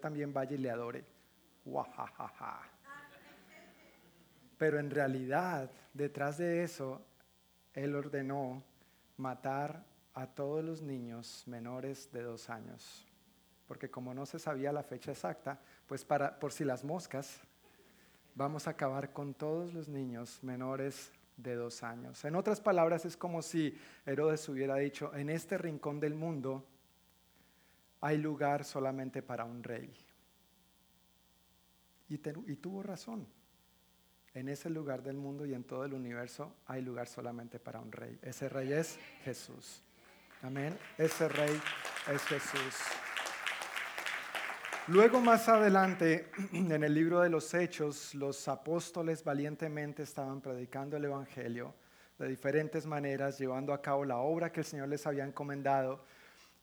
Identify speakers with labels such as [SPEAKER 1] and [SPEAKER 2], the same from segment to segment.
[SPEAKER 1] también vaya y le adore. Pero en realidad, detrás de eso, él ordenó matar a todos los niños menores de dos años. Porque como no se sabía la fecha exacta, pues para, por si las moscas, vamos a acabar con todos los niños menores de dos años. En otras palabras, es como si Herodes hubiera dicho, en este rincón del mundo hay lugar solamente para un rey. Y, tuvo razón. En ese lugar del mundo y en todo el universo hay lugar solamente para un rey. Ese rey es Jesús. Amén. Ese rey es Jesús. Luego más adelante, en el libro de los Hechos, los apóstoles valientemente estaban predicando el Evangelio de diferentes maneras, llevando a cabo la obra que el Señor les había encomendado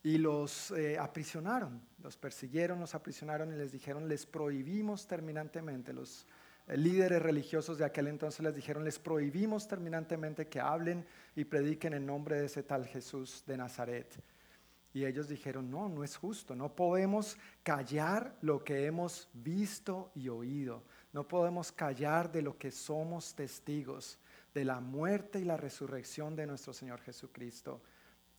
[SPEAKER 1] y los eh, aprisionaron, los persiguieron, los aprisionaron y les dijeron, les prohibimos terminantemente, los eh, líderes religiosos de aquel entonces les dijeron, les prohibimos terminantemente que hablen y prediquen en nombre de ese tal Jesús de Nazaret. Y ellos dijeron, no, no es justo, no podemos callar lo que hemos visto y oído, no podemos callar de lo que somos testigos, de la muerte y la resurrección de nuestro Señor Jesucristo.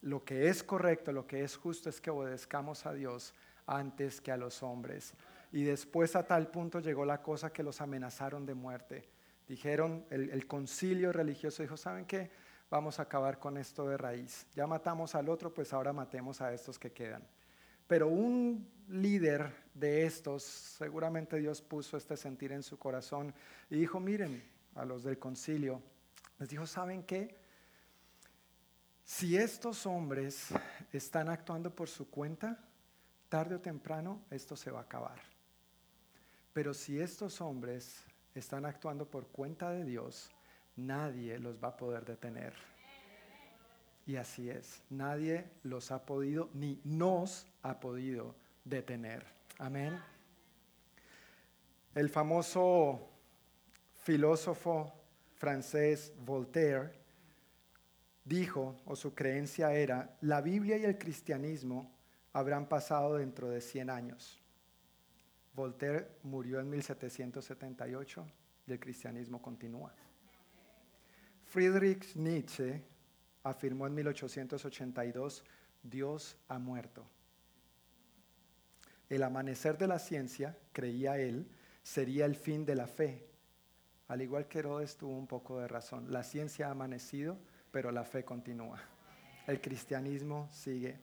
[SPEAKER 1] Lo que es correcto, lo que es justo es que obedezcamos a Dios antes que a los hombres. Y después a tal punto llegó la cosa que los amenazaron de muerte. Dijeron, el, concilio religioso dijo, ¿saben qué? Vamos a acabar con esto de raíz. Ya matamos al otro, pues ahora matemos a estos que quedan. Pero un líder de estos, seguramente Dios puso este sentir en su corazón y dijo, miren, a los del concilio, les dijo, ¿saben qué? Si estos hombres están actuando por su cuenta, tarde o temprano esto se va a acabar. Pero si estos hombres están actuando por cuenta de Dios, nadie los va a poder detener. Y así es, nadie los ha podido, ni nos ha podido detener. Amén. El famoso filósofo francés Voltaire dijo, o su creencia era, la Biblia y el cristianismo habrán pasado dentro de 100 años. Voltaire murió en 1778 y el cristianismo continúa. Friedrich Nietzsche afirmó en 1882, Dios ha muerto. El amanecer de la ciencia, creía él, sería el fin de la fe. Al igual que Herodes tuvo un poco de razón. La ciencia ha amanecido, pero la fe continúa. El cristianismo sigue.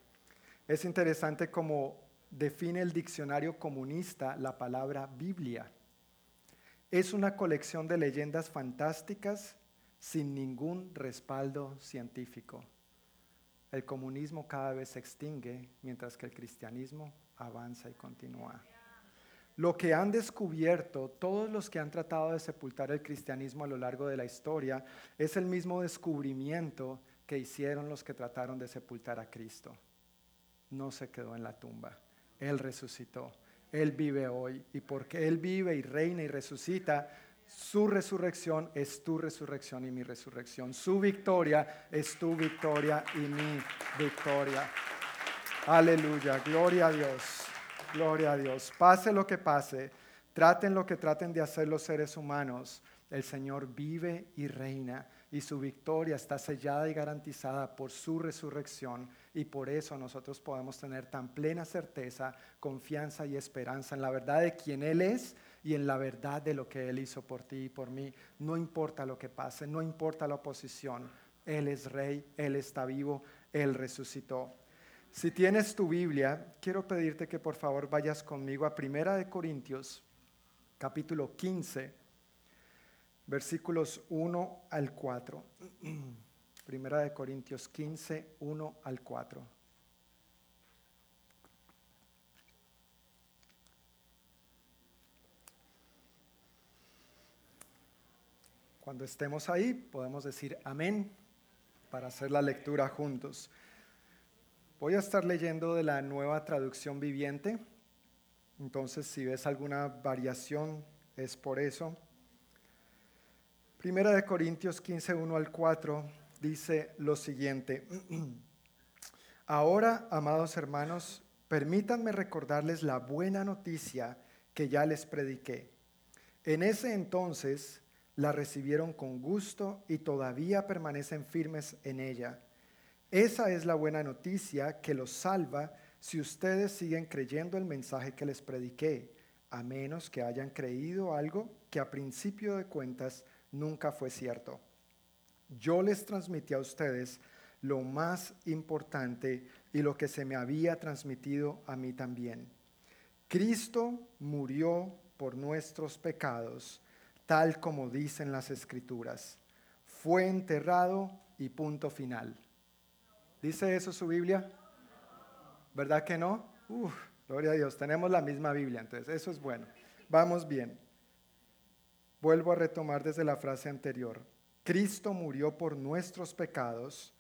[SPEAKER 1] Es interesante cómo define el diccionario comunista la palabra Biblia. Es una colección de leyendas fantásticas sin ningún respaldo científico. El comunismo cada vez se extingue mientras que el cristianismo avanza y continúa. Lo que han descubierto todos los que han tratado de sepultar el cristianismo a lo largo de la historia es el mismo descubrimiento que hicieron los que trataron de sepultar a Cristo. No se quedó en la tumba, Él resucitó, Él vive hoy y porque Él vive y reina y resucita, su resurrección es tu resurrección y mi resurrección. Su victoria es tu victoria y mi victoria. Aleluya, gloria a Dios. Gloria a Dios. Pase lo que pase, traten lo que traten de hacer los seres humanos, el Señor vive y reina y su victoria está sellada y garantizada por su resurrección y por eso nosotros podemos tener tan plena certeza, confianza y esperanza en la verdad de quien Él es y en la verdad de lo que Él hizo por ti y por mí. No importa lo que pase, no importa la oposición, Él es rey, Él está vivo, Él resucitó. Si tienes tu Biblia, quiero pedirte que por favor vayas conmigo a Primera de Corintios, capítulo 15, versículos 1 al 4. Primera de Corintios 15, 1 al 4. Cuando estemos ahí, podemos decir amén para hacer la lectura juntos. Voy a estar leyendo de la nueva traducción viviente, entonces si ves alguna variación es por eso. Primera de Corintios 15, 1 al 4 dice lo siguiente. Ahora, amados hermanos, permítanme recordarles la buena noticia que ya les prediqué. En ese entonces la recibieron con gusto y todavía permanecen firmes en ella. Esa es la buena noticia que los salva si ustedes siguen creyendo el mensaje que les prediqué, a menos que hayan creído algo que a principio de cuentas nunca fue cierto. Yo les transmití a ustedes lo más importante y lo que se me había transmitido a mí también. Cristo murió por nuestros pecados, tal como dicen las escrituras. Fue enterrado y punto final. ¿Dice eso su Biblia? ¿Verdad que no? Uf, gloria a Dios, tenemos la misma Biblia, entonces eso es bueno. Vamos bien. Vuelvo a retomar desde la frase anterior. Cristo murió por nuestros pecados,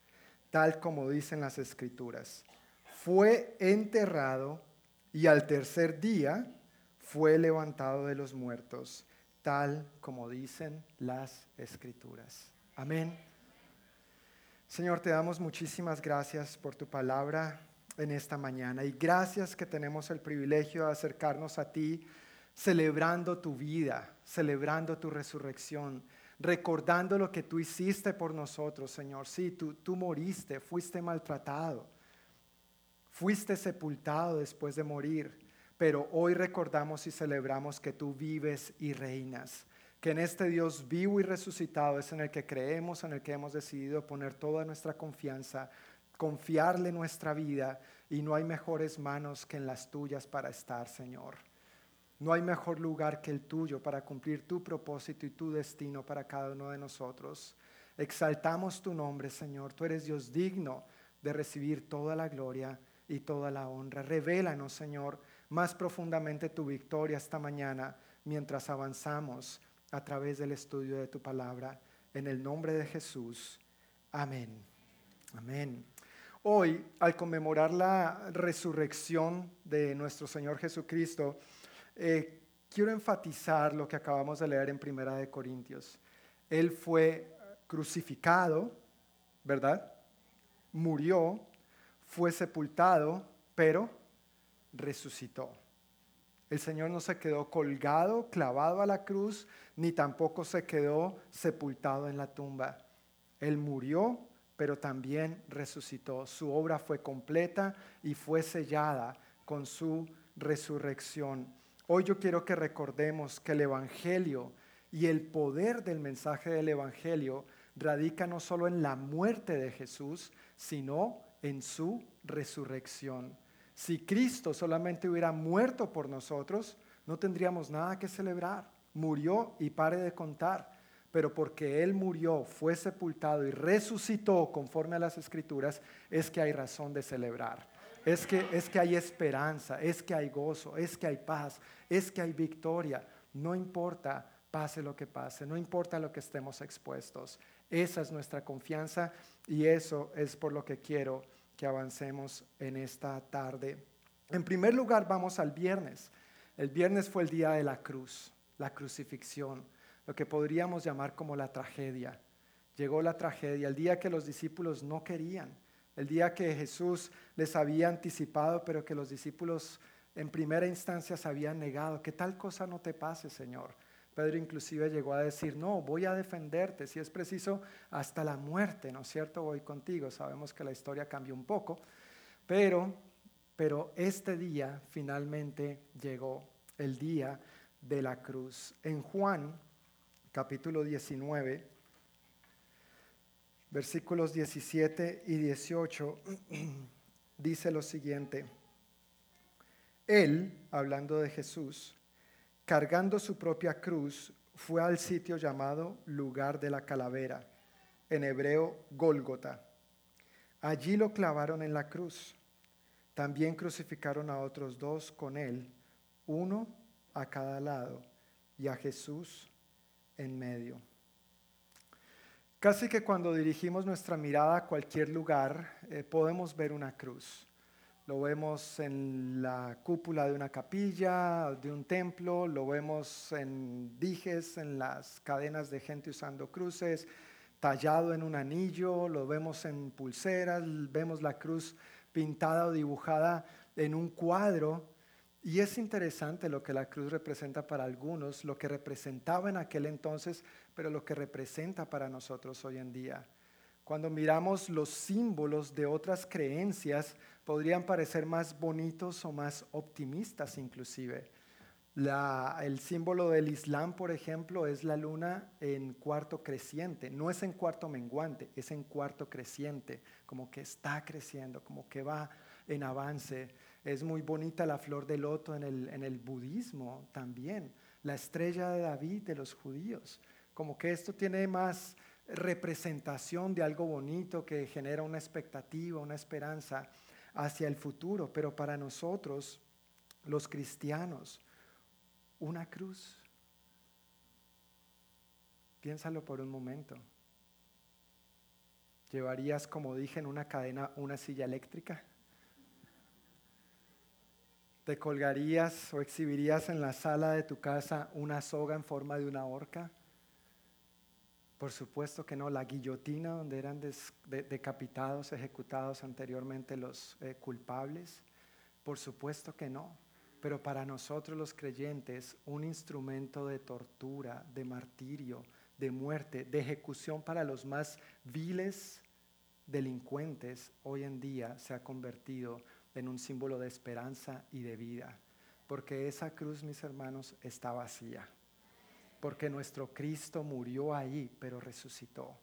[SPEAKER 1] tal como dicen las escrituras. Fue enterrado y al tercer día fue levantado de los muertos, tal como dicen las escrituras. Amén. Señor, te damos muchísimas gracias por tu palabra en esta mañana y gracias que tenemos el privilegio de acercarnos a ti celebrando tu vida, celebrando tu resurrección, recordando lo que tú hiciste por nosotros, Señor. Sí, tú, tú moriste, fuiste maltratado, fuiste sepultado después de morir, pero hoy recordamos y celebramos que tú vives y reinas, que en este Dios vivo y resucitado es en el que creemos, en el que hemos decidido poner toda nuestra confianza, confiarle nuestra vida y no hay mejores manos que en las tuyas para estar, Señor. No hay mejor lugar que el tuyo para cumplir tu propósito y tu destino para cada uno de nosotros. Exaltamos tu nombre, Señor. Tú eres Dios digno de recibir toda la gloria y toda la honra. Revélanos, Señor, más profundamente tu victoria esta mañana mientras avanzamos a través del estudio de tu palabra. En el nombre de Jesús. Amén. Amén. Hoy, al conmemorar la resurrección de nuestro Señor Jesucristo, eh, quiero enfatizar lo que acabamos de leer en Primera de Corintios. Él fue crucificado, ¿verdad? Murió, fue sepultado, pero resucitó. El Señor no se quedó colgado, clavado a la cruz, ni tampoco se quedó sepultado en la tumba. Él murió, pero también resucitó. Su obra fue completa y fue sellada con su resurrección. Hoy yo quiero que recordemos que el Evangelio y el poder del mensaje del Evangelio radica no solo en la muerte de Jesús, sino en su resurrección. Si Cristo solamente hubiera muerto por nosotros, no tendríamos nada que celebrar. Murió y pare de contar. Pero porque Él murió, fue sepultado y resucitó conforme a las escrituras, es que hay razón de celebrar es que, es que hay esperanza, es que hay gozo, es que hay paz, es que hay victoria. No importa, pase lo que pase, no importa lo que estemos expuestos. Esa es nuestra confianza y eso es por lo que quiero avancemos en esta tarde. En primer lugar, vamos al viernes. El viernes fue el día de la cruz, la crucifixión, lo que podríamos llamar como la tragedia. Llegó la tragedia, el día que los discípulos no querían el día que Jesús les había anticipado, pero que los discípulos en primera instancia se habían negado, que tal cosa no te pase, Señor. Pedro inclusive llegó a decir, no, voy a defenderte, si es preciso, hasta la muerte, ¿no es cierto? Voy contigo. Sabemos que la historia cambió un poco, pero, pero este día finalmente llegó, el día de la cruz. En Juan, capítulo 19, versículos 17 y 18, dice lo siguiente. Él, hablando de Jesús, cargando su propia cruz, fue al sitio llamado lugar de la calavera, en hebreo Gólgota. Allí lo clavaron en la cruz. También crucificaron a otros dos con él, uno a cada lado, y a Jesús en medio. Casi que cuando dirigimos nuestra mirada a cualquier lugar, eh, podemos ver una cruz. Lo vemos en la cúpula de una capilla, de un templo, lo vemos en dijes, en las cadenas de gente usando cruces, tallado en un anillo, lo vemos en pulseras, vemos la cruz pintada o dibujada en un cuadro. Y es interesante lo que la cruz representa para algunos, lo que representaba en aquel entonces, pero lo que representa para nosotros hoy en día. Cuando miramos los símbolos de otras creencias, podrían parecer más bonitos o más optimistas inclusive. el símbolo del Islam, por ejemplo, es la luna en cuarto creciente. No es en cuarto menguante, es en cuarto creciente, como que está creciendo, como que va en avance. Es muy bonita la flor de loto en el, en el budismo también. La estrella de David de los judíos. Como que esto tiene más representación de algo bonito que genera una expectativa, una esperanza hacia el futuro. Pero para nosotros, los cristianos, una cruz. Piénsalo por un momento. ¿Llevarías, como dije, en una cadena una silla eléctrica? ¿Te colgarías o exhibirías en la sala de tu casa una soga en forma de una horca? Por supuesto que no, la guillotina donde eran decapitados, ejecutados anteriormente los eh, culpables. Por supuesto que no. Pero para nosotros los creyentes, un instrumento de tortura, de martirio, de muerte, de ejecución para los más viles delincuentes, hoy en día se ha convertido en un símbolo de esperanza y de vida. Porque esa cruz, mis hermanos, está vacía porque nuestro Cristo murió ahí, pero resucitó.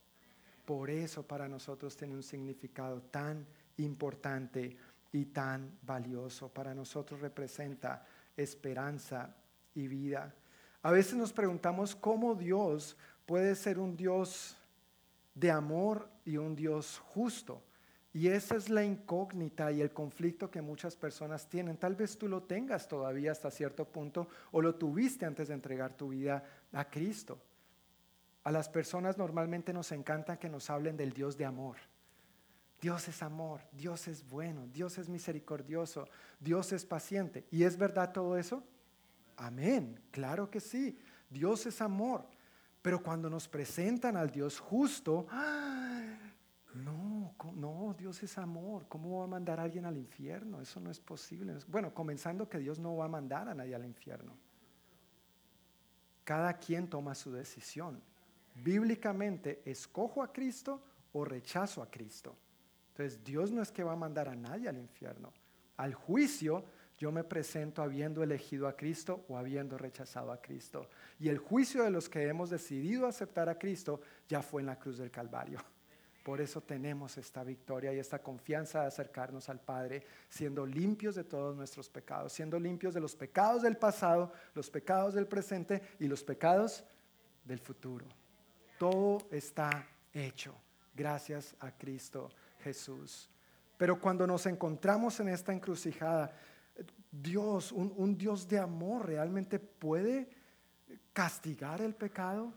[SPEAKER 1] Por eso para nosotros tiene un significado tan importante y tan valioso. Para nosotros representa esperanza y vida. A veces nos preguntamos cómo Dios puede ser un Dios de amor y un Dios justo. Y esa es la incógnita y el conflicto que muchas personas tienen. Tal vez tú lo tengas todavía hasta cierto punto o lo tuviste antes de entregar tu vida a Cristo. A las personas normalmente nos encanta que nos hablen del Dios de amor. Dios es amor, Dios es bueno, Dios es misericordioso, Dios es paciente. ¿Y es verdad todo eso? Amén, claro que sí. Dios es amor. Pero cuando nos presentan al Dios justo, ¡ah! no, no, Dios es amor. ¿Cómo va a mandar a alguien al infierno? Eso no es posible. Bueno, comenzando que Dios no va a mandar a nadie al infierno. Cada quien toma su decisión. Bíblicamente, ¿escojo a Cristo o rechazo a Cristo? Entonces, Dios no es que va a mandar a nadie al infierno. Al juicio, yo me presento habiendo elegido a Cristo o habiendo rechazado a Cristo. Y el juicio de los que hemos decidido aceptar a Cristo ya fue en la cruz del Calvario. Por eso tenemos esta victoria y esta confianza de acercarnos al Padre, siendo limpios de todos nuestros pecados, siendo limpios de los pecados del pasado, los pecados del presente y los pecados del futuro. Todo está hecho gracias a Cristo Jesús. Pero cuando nos encontramos en esta encrucijada, Dios, un, un Dios de amor, realmente puede castigar el pecado?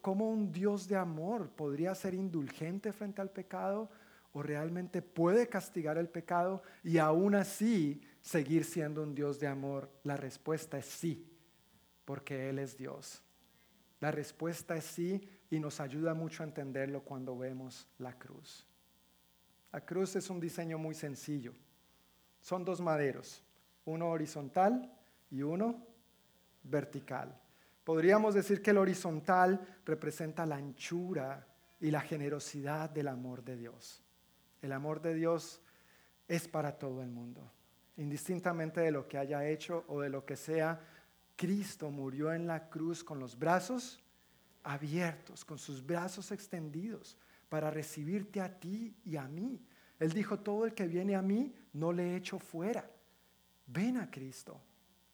[SPEAKER 1] ¿Cómo un Dios de amor podría ser indulgente frente al pecado o realmente puede castigar el pecado y aún así seguir siendo un Dios de amor? La respuesta es sí, porque Él es Dios. La respuesta es sí y nos ayuda mucho a entenderlo cuando vemos la cruz. La cruz es un diseño muy sencillo. Son dos maderos, uno horizontal y uno vertical. Podríamos decir que el horizontal representa la anchura y la generosidad del amor de Dios. El amor de Dios es para todo el mundo. Indistintamente de lo que haya hecho o de lo que sea, Cristo murió en la cruz con los brazos abiertos, con sus brazos extendidos para recibirte a ti y a mí. Él dijo, todo el que viene a mí, no le echo fuera. Ven a Cristo.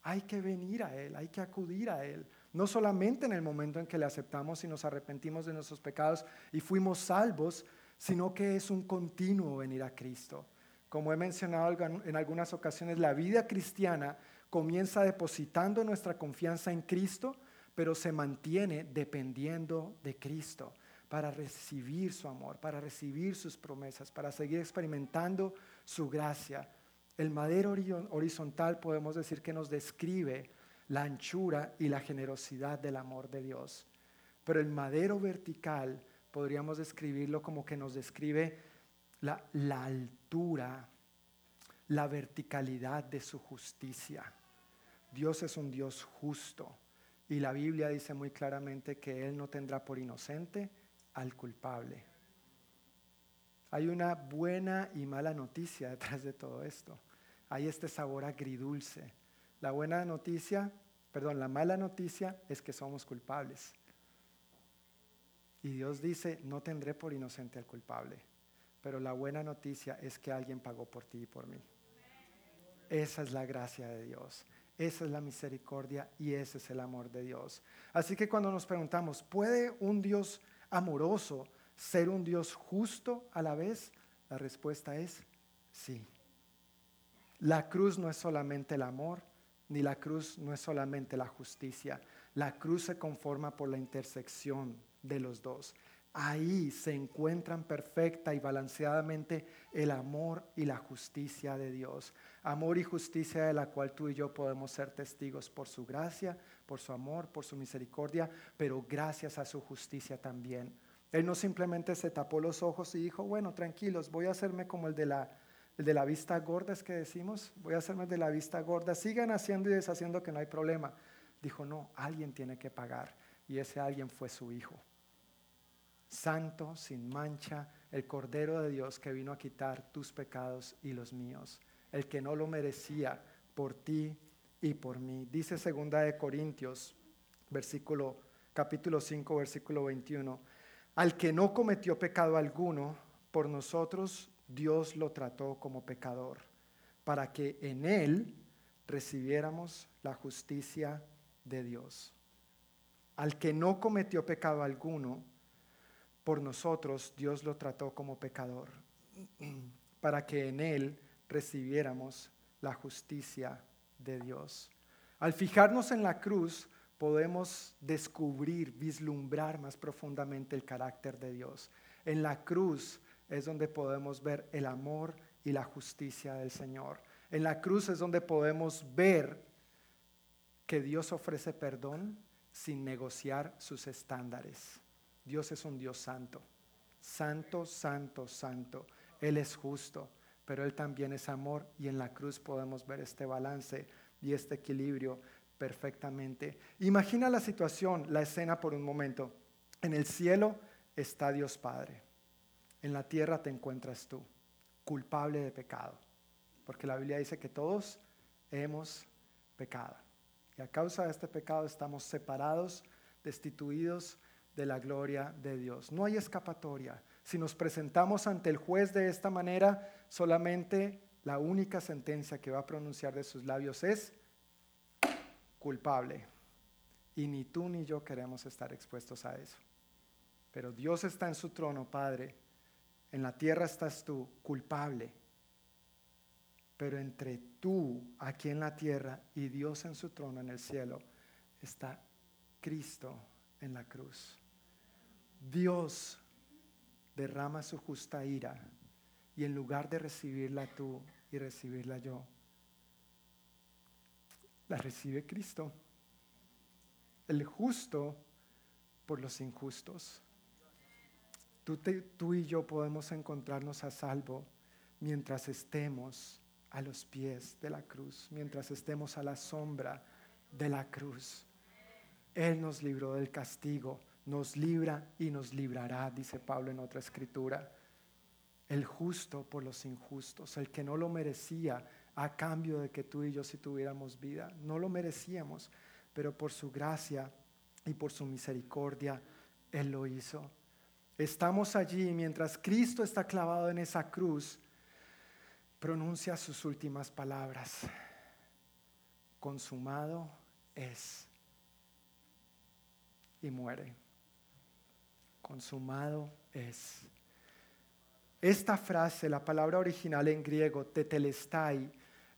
[SPEAKER 1] Hay que venir a Él, hay que acudir a Él. No solamente en el momento en que le aceptamos y nos arrepentimos de nuestros pecados y fuimos salvos, sino que es un continuo venir a Cristo. Como he mencionado en algunas ocasiones, la vida cristiana comienza depositando nuestra confianza en Cristo, pero se mantiene dependiendo de Cristo para recibir su amor, para recibir sus promesas, para seguir experimentando su gracia. El madero horizontal podemos decir que nos describe la anchura y la generosidad del amor de Dios. Pero el madero vertical podríamos describirlo como que nos describe la, altura, la verticalidad de su justicia. Dios es un Dios justo y la Biblia dice muy claramente que Él no tendrá por inocente al culpable. Hay una buena y mala noticia detrás de todo esto. Hay este sabor agridulce. La buena noticia, perdón, la mala noticia es que somos culpables. Y Dios dice, no tendré por inocente al culpable. Pero la buena noticia es que alguien pagó por ti y por mí. Esa es la gracia de Dios. Esa es la misericordia y ese es el amor de Dios. Así que cuando nos preguntamos, ¿puede un Dios amoroso ser un Dios justo a la vez? La respuesta es sí. La cruz no es solamente el amor, ni la cruz no es solamente la justicia. La cruz se conforma por la intersección de los dos. Ahí se encuentran perfecta y balanceadamente el amor y la justicia de Dios. Amor y justicia de la cual tú y yo podemos ser testigos por su gracia, por su amor, por su misericordia, pero gracias a su justicia también. Él no simplemente se tapó los ojos y dijo, bueno, tranquilos, voy a hacerme como el de la, el de la vista gorda, es que decimos, voy a hacerme de la vista gorda, sigan haciendo y deshaciendo que no hay problema. Dijo, no, alguien tiene que pagar y ese alguien fue su hijo santo, sin mancha, el Cordero de Dios que vino a quitar tus pecados y los míos, el que no lo merecía por ti y por mí. Dice segunda de Corintios, versículo capítulo 5, versículo 21, al que no cometió pecado alguno, por nosotros Dios lo trató como pecador, para que en él recibiéramos la justicia de Dios. Al que no cometió pecado alguno, por nosotros Dios lo trató como pecador, para que en Él recibiéramos la justicia de Dios. Al fijarnos en la cruz, podemos descubrir, vislumbrar más profundamente el carácter de Dios. En la cruz es donde podemos ver el amor y la justicia del Señor. En la cruz es donde podemos ver que Dios ofrece perdón sin negociar sus estándares. Dios es un Dios santo. Santo, santo, santo. Él es justo, pero Él también es amor y en la cruz podemos ver este balance y este equilibrio perfectamente. Imagina la situación, la escena por un momento. En el cielo está Dios Padre. En la tierra te encuentras tú, culpable de pecado. Porque la Biblia dice que todos hemos pecado. Y a causa de este pecado estamos separados, destituidos de la gloria de Dios. No hay escapatoria. Si nos presentamos ante el juez de esta manera, solamente la única sentencia que va a pronunciar de sus labios es culpable. Y ni tú ni yo queremos estar expuestos a eso. Pero Dios está en su trono, Padre. En la tierra estás tú, culpable. Pero entre tú, aquí en la tierra, y Dios en su trono en el cielo, está Cristo en la cruz. Dios derrama su justa ira y en lugar de recibirla tú y recibirla yo, la recibe Cristo, el justo por los injustos. Tú, y yo podemos encontrarnos a salvo mientras estemos a los pies de la cruz, mientras estemos a la sombra de la cruz. Él nos libró del castigo nos libra y nos librará, dice Pablo en otra escritura. El justo por los injustos, el que no lo merecía a cambio de que tú y yo si tuviéramos vida. No lo merecíamos, pero por su gracia y por su misericordia, Él lo hizo. Estamos allí mientras Cristo está clavado en esa cruz, pronuncia sus últimas palabras. Consumado es. Y muere consumado es. Esta frase, la palabra original en griego, tetelestai,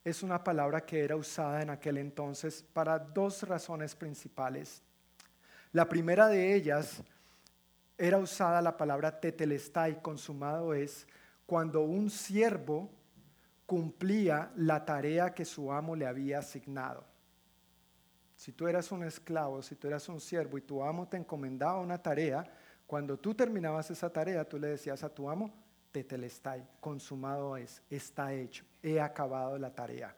[SPEAKER 1] es una palabra que era usada en aquel entonces para dos razones principales. La primera de ellas era usada la palabra tetelestai, consumado es, cuando un siervo cumplía la tarea que su amo le había asignado. Si tú eras un esclavo, si tú eras un siervo y tu amo te encomendaba una tarea, cuando tú terminabas esa tarea, tú le decías a tu amo, tetelestai, consumado es, está hecho. he acabado la tarea.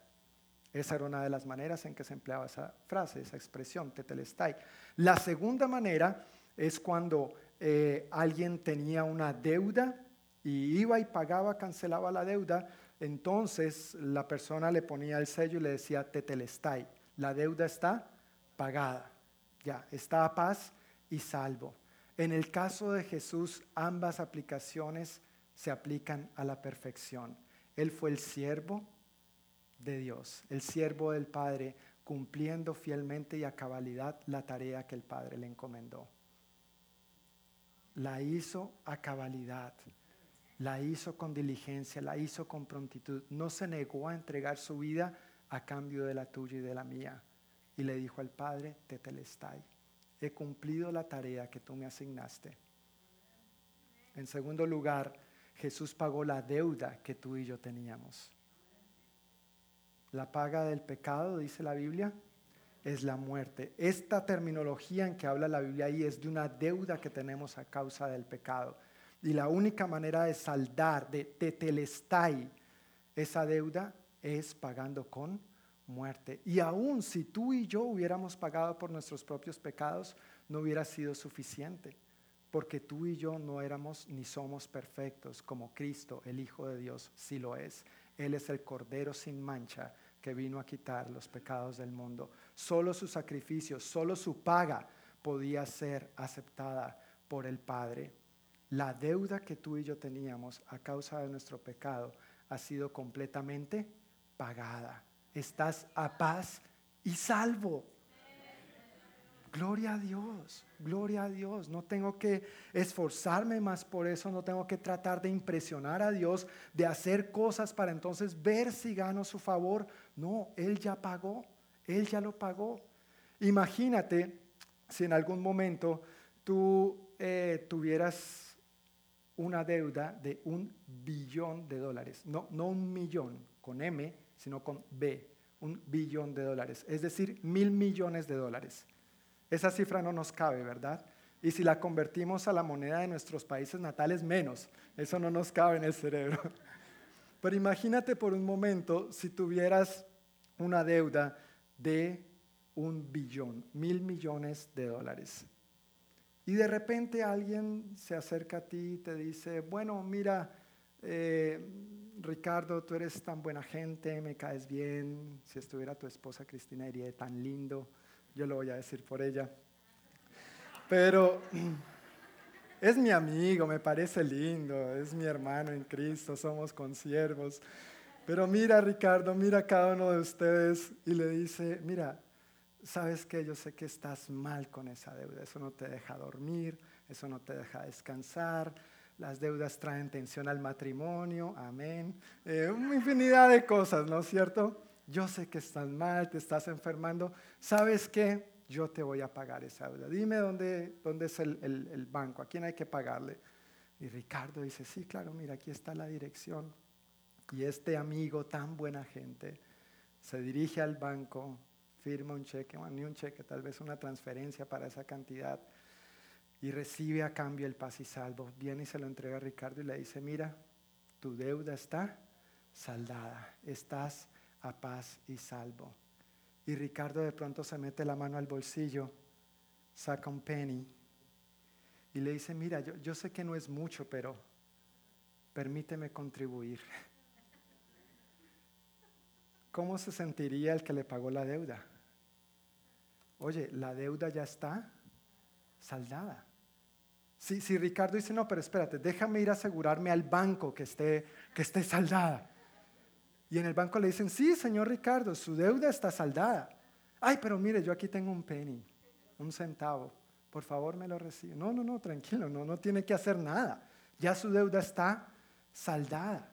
[SPEAKER 1] Esa era una de las maneras en que se empleaba esa frase, esa expresión, tetelestai. La segunda manera es cuando eh, alguien tenía una deuda y iba y pagaba, cancelaba la deuda, entonces la persona le ponía el sello y le decía tetelestai, la deuda está pagada, ya, está a paz y salvo. En el caso de Jesús, ambas aplicaciones se aplican a la perfección. Él fue el siervo de Dios, el siervo del Padre, cumpliendo fielmente y a cabalidad la tarea que el Padre le encomendó. La hizo a cabalidad, la hizo con diligencia, la hizo con prontitud. No se negó a entregar su vida a cambio de la tuya y de la mía. Y le dijo al Padre, te telestai, he cumplido la tarea que tú me asignaste. En segundo lugar, Jesús pagó la deuda que tú y yo teníamos. La paga del pecado, dice la Biblia, es la muerte. Esta terminología en que habla la Biblia ahí es de una deuda que tenemos a causa del pecado. Y la única manera de saldar, de tetelestai, esa deuda es pagando con muerte. Y aún si tú y yo hubiéramos pagado por nuestros propios pecados, no hubiera sido suficiente, porque tú y yo no éramos ni somos perfectos como Cristo, el Hijo de Dios, sí lo es. Él es el Cordero sin mancha que vino a quitar los pecados del mundo. Solo su sacrificio, solo su paga podía ser aceptada por el Padre. La deuda que tú y yo teníamos a causa de nuestro pecado ha sido completamente pagada. Estás a paz y salvo. Gloria a Dios, gloria a Dios. No tengo que esforzarme más por eso, no tengo que tratar de impresionar a Dios, de hacer cosas para entonces ver si gano su favor. No, Él ya pagó, Él ya lo pagó. Imagínate si en algún momento tú eh, tuvieras una deuda de un billón de dólares, no, no un millón con M, sino con B, un billón de dólares, es decir, mil millones de dólares. Esa cifra no nos cabe, ¿verdad? Y si la convertimos a la moneda de nuestros países natales, menos. Eso no nos cabe en el cerebro. Pero imagínate por un momento si tuvieras una deuda de un billón, mil millones de dólares. Y de repente alguien se acerca a ti y te dice, bueno, mira, eh, Ricardo, tú eres tan buena gente, me caes bien. Si estuviera tu esposa Cristina, diría, tan lindo yo lo voy a decir por ella. Pero es mi amigo, me parece lindo, es mi hermano en Cristo, somos consiervos. Pero mira Ricardo, mira a cada uno de ustedes y le dice, mira, sabes que yo sé que estás mal con esa deuda, eso no te deja dormir, eso no te deja descansar, las deudas traen tensión al matrimonio, amén, eh, una infinidad de cosas, ¿no es cierto? yo sé que estás mal, te estás enfermando, ¿sabes qué? Yo te voy a pagar esa deuda. Dime dónde, dónde es el, banco, a quién hay que pagarle. Y Ricardo dice, sí, claro, mira, aquí está la dirección. Y este amigo tan buena gente se dirige al banco, firma un cheque, bueno, ni un cheque, tal vez una transferencia para esa cantidad y recibe a cambio el paz y salvo. Viene y se lo entrega a Ricardo y le dice, mira, tu deuda está saldada, estás a paz y salvo. Y Ricardo de pronto se mete la mano al bolsillo, saca un penny y le dice, mira, yo, yo sé que no es mucho, pero permíteme contribuir. ¿Cómo se sentiría el que le pagó la deuda? Oye, la deuda ya está saldada. Si, si Ricardo dice, no, pero espérate, déjame ir a asegurarme al banco que esté, que esté saldada. Y en el banco le dicen, sí, señor Ricardo, su deuda está saldada. Ay, pero mire, yo aquí tengo un penny, un centavo. Por favor, me lo recibe. No, no, no, tranquilo, no, no tiene que hacer nada. Ya su deuda está saldada.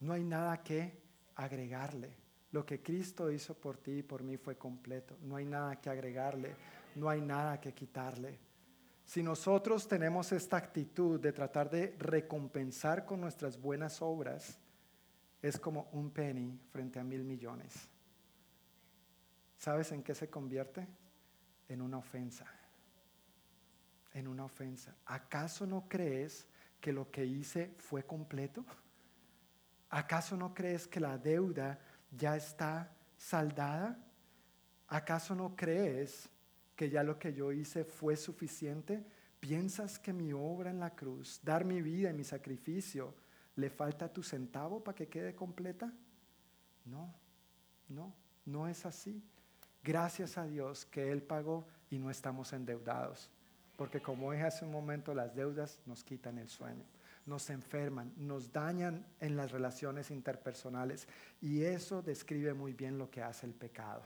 [SPEAKER 1] No hay nada que agregarle. Lo que Cristo hizo por ti y por mí fue completo. No hay nada que agregarle, no hay nada que quitarle. Si nosotros tenemos esta actitud de tratar de recompensar con nuestras buenas obras, es como un penny frente a mil millones. ¿Sabes en qué se convierte? En una ofensa. En una ofensa. ¿Acaso no crees que lo que hice fue completo? ¿Acaso no crees que la deuda ya está saldada? ¿Acaso no crees que ya lo que yo hice fue suficiente? ¿Piensas que mi obra en la cruz, dar mi vida y mi sacrificio, le falta tu centavo para que quede completa? No, no, no es así. Gracias a Dios que Él pagó y no estamos endeudados. Porque como dije hace un momento, las deudas nos quitan el sueño nos enferman, nos dañan en las relaciones interpersonales. Y eso describe muy bien lo que hace el pecado.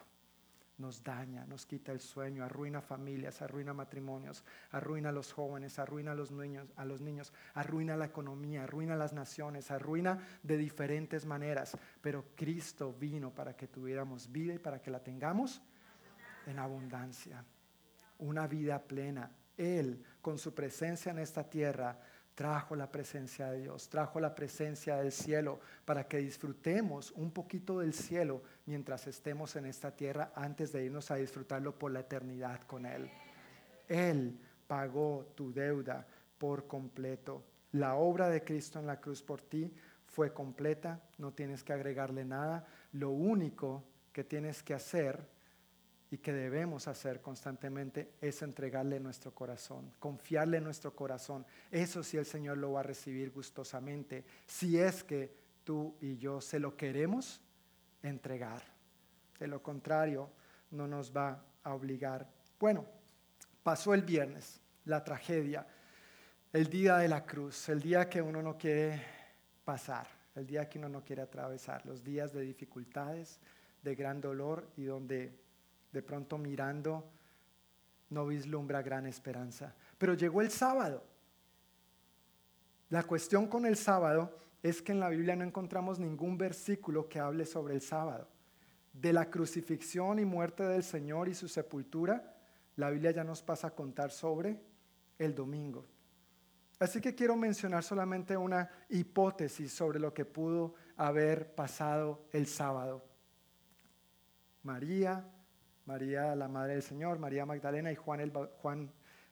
[SPEAKER 1] Nos daña, nos quita el sueño, arruina familias, arruina matrimonios, arruina a los jóvenes, arruina a los niños, a los niños, arruina la economía, arruina las naciones, arruina de diferentes maneras. Pero Cristo vino para que tuviéramos vida y para que la tengamos en abundancia. Una vida plena. Él, con su presencia en esta tierra, trajo la presencia de Dios, trajo la presencia del cielo para que disfrutemos un poquito del cielo mientras estemos en esta tierra antes de irnos a disfrutarlo por la eternidad con Él. Él pagó tu deuda por completo. La obra de Cristo en la cruz por ti fue completa, no tienes que agregarle nada. Lo único que tienes que hacer y que debemos hacer constantemente es entregarle nuestro corazón, confiarle nuestro corazón. Eso sí el Señor lo va a recibir gustosamente, si es que tú y yo se lo queremos entregar. De lo contrario, no nos va a obligar. Bueno, pasó el viernes, la tragedia, el día de la cruz, el día que uno no quiere pasar, el día que uno no quiere atravesar, los días de dificultades, de gran dolor y donde de pronto mirando no vislumbra gran esperanza. Pero llegó el sábado. La cuestión con el sábado es que en la Biblia no encontramos ningún versículo que hable sobre el sábado. De la crucifixión y muerte del Señor y su sepultura, la Biblia ya nos pasa a contar sobre el domingo. Así que quiero mencionar solamente una hipótesis sobre lo que pudo haber pasado el sábado. María María, la Madre del Señor, María Magdalena y Juan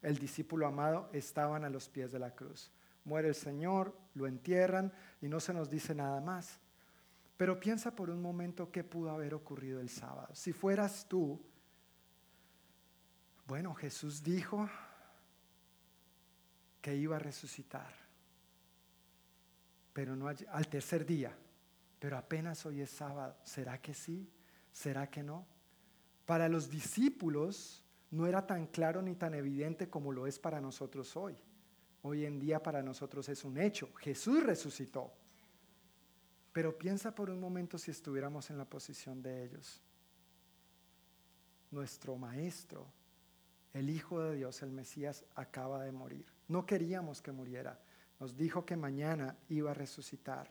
[SPEAKER 1] el, discípulo amado, estaban a los pies de la cruz. Muere el Señor, lo entierran y no se nos dice nada más. Pero piensa por un momento qué pudo haber ocurrido el sábado. Si fueras tú, bueno, Jesús dijo que iba a resucitar, pero no al tercer día, pero apenas hoy es sábado. ¿Será que sí? ¿Será que no? Para los discípulos no era tan claro ni tan evidente como lo es para nosotros hoy. Hoy en día para nosotros es un hecho. Jesús resucitó. Pero piensa por un momento si estuviéramos en la posición de ellos. Nuestro Maestro, el Hijo de Dios, el Mesías, acaba de morir. No queríamos que muriera. Nos dijo que mañana iba a resucitar.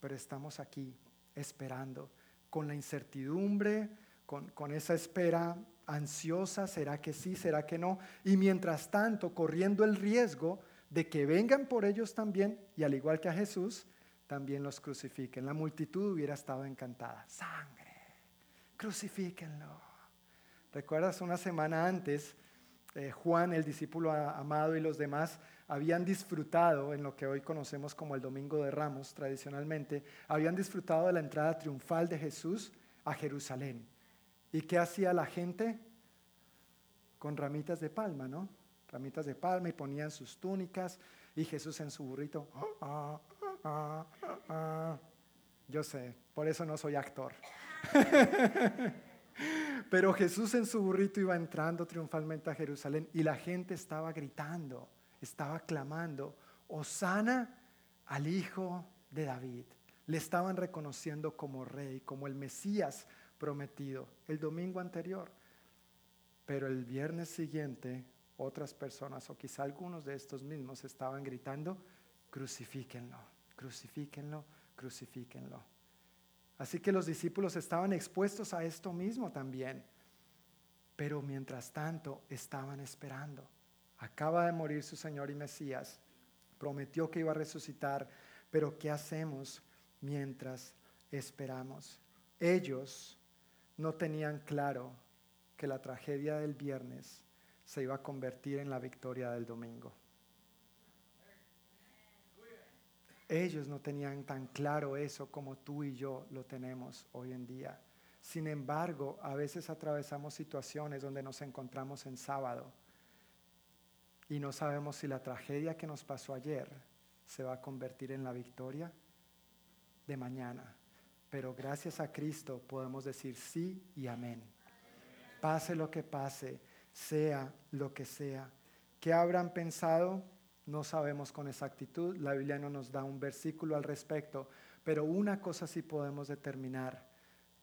[SPEAKER 1] Pero estamos aquí esperando con la incertidumbre, con, esa espera ansiosa, ¿será que sí, será que no? Y mientras tanto, corriendo el riesgo de que vengan por ellos también, y al igual que a Jesús, también los crucifiquen. La multitud hubiera estado encantada. Sangre, crucifíquenlo. ¿Recuerdas una semana antes? Eh, Juan, el discípulo amado y los demás habían disfrutado en lo que hoy conocemos como el Domingo de Ramos tradicionalmente, habían disfrutado de la entrada triunfal de Jesús a Jerusalén. ¿Y qué hacía la gente? Con ramitas de palma, ¿no? Ramitas de palma y ponían sus túnicas y Jesús en su burrito. Ah, ah, ah, Yo sé, por eso no soy actor. Pero Jesús en su burrito iba entrando triunfalmente a Jerusalén y la gente estaba gritando, estaba clamando, Osana al Hijo de David. Le estaban reconociendo como rey, como el Mesías prometido el domingo anterior. Pero el viernes siguiente otras personas o quizá algunos de estos mismos estaban gritando, crucifíquenlo, crucifíquenlo, crucifíquenlo. Así que los discípulos estaban expuestos a esto mismo también. Pero mientras tanto estaban esperando. Acaba de morir su Señor y Mesías. Prometió que iba a resucitar. Pero ¿qué hacemos mientras esperamos? Ellos no tenían claro que la tragedia del viernes se iba a convertir en la victoria del domingo. Ellos no tenían tan claro eso como tú y yo lo tenemos hoy en día. Sin embargo, a veces atravesamos situaciones donde nos encontramos en sábado y no sabemos si la tragedia que nos pasó ayer se va a convertir en la victoria de mañana. Pero gracias a Cristo podemos decir sí y amén. Pase lo que pase, sea lo que sea. ¿Qué habrán pensado? No sabemos con exactitud. La Biblia no nos da un versículo al respecto. Pero una cosa sí podemos determinar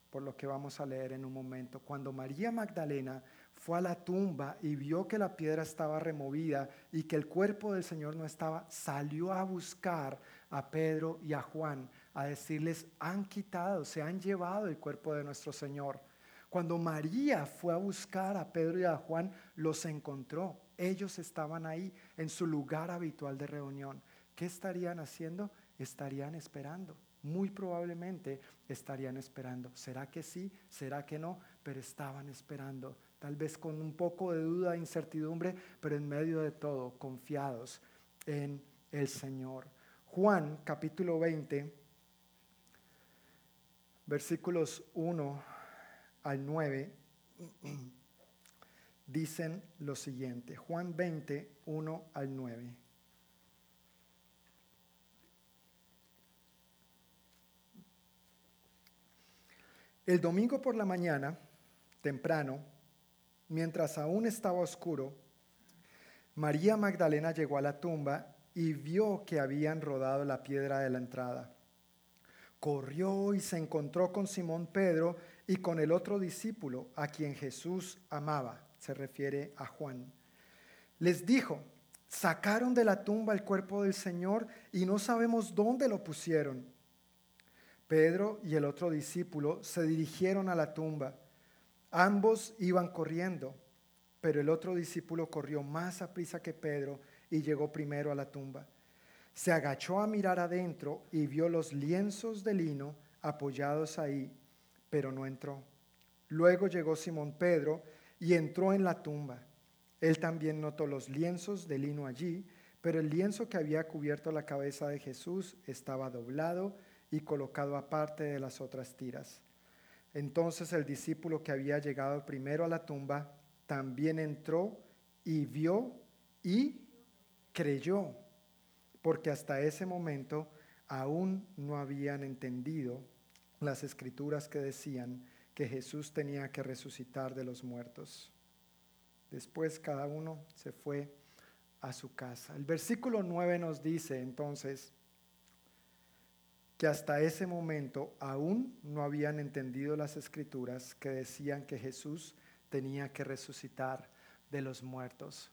[SPEAKER 1] por lo que vamos a leer en un momento. Cuando María Magdalena fue a la tumba y vio que la piedra estaba removida y que el cuerpo del Señor no estaba, salió a buscar a Pedro y a Juan, a decirles, han quitado, se han llevado el cuerpo de nuestro Señor. Cuando María fue a buscar a Pedro y a Juan, los encontró. Ellos estaban ahí en su lugar habitual de reunión. ¿Qué estarían haciendo? Estarían esperando muy probablemente estarían esperando. ¿Será que sí? ¿Será que no? Pero estaban esperando, tal vez con un poco de duda e incertidumbre, pero en medio de todo, confiados en el Señor. Juan capítulo 20, versículos 1 al 9, dicen lo siguiente. Juan 20, 1 al 9. El domingo por la mañana, temprano, mientras aún estaba oscuro, María Magdalena llegó a la tumba y vio que habían rodado la piedra de la entrada. Corrió y se encontró con Simón Pedro y con el otro discípulo a quien Jesús amaba, se refiere a Juan. Les dijo, sacaron de la tumba el cuerpo del Señor y no sabemos dónde lo pusieron. Pedro y el otro discípulo se dirigieron a la tumba. Ambos iban corriendo, pero el otro discípulo corrió más a prisa que Pedro y llegó primero a la tumba. Se agachó a mirar adentro y vio los lienzos de lino apoyados ahí, pero no entró. Luego llegó Simón Pedro y entró en la tumba. Él también notó los lienzos de lino allí, pero el lienzo que había cubierto la cabeza de Jesús estaba doblado y colocado aparte de las otras tiras. Entonces el discípulo que había llegado primero a la tumba también entró y vio y creyó, porque hasta ese momento aún no habían entendido las escrituras que decían que Jesús tenía que resucitar de los muertos. Después cada uno se fue a su casa. El versículo 9 nos dice entonces, que hasta ese momento aún no habían entendido las escrituras que decían que Jesús tenía que resucitar de los muertos.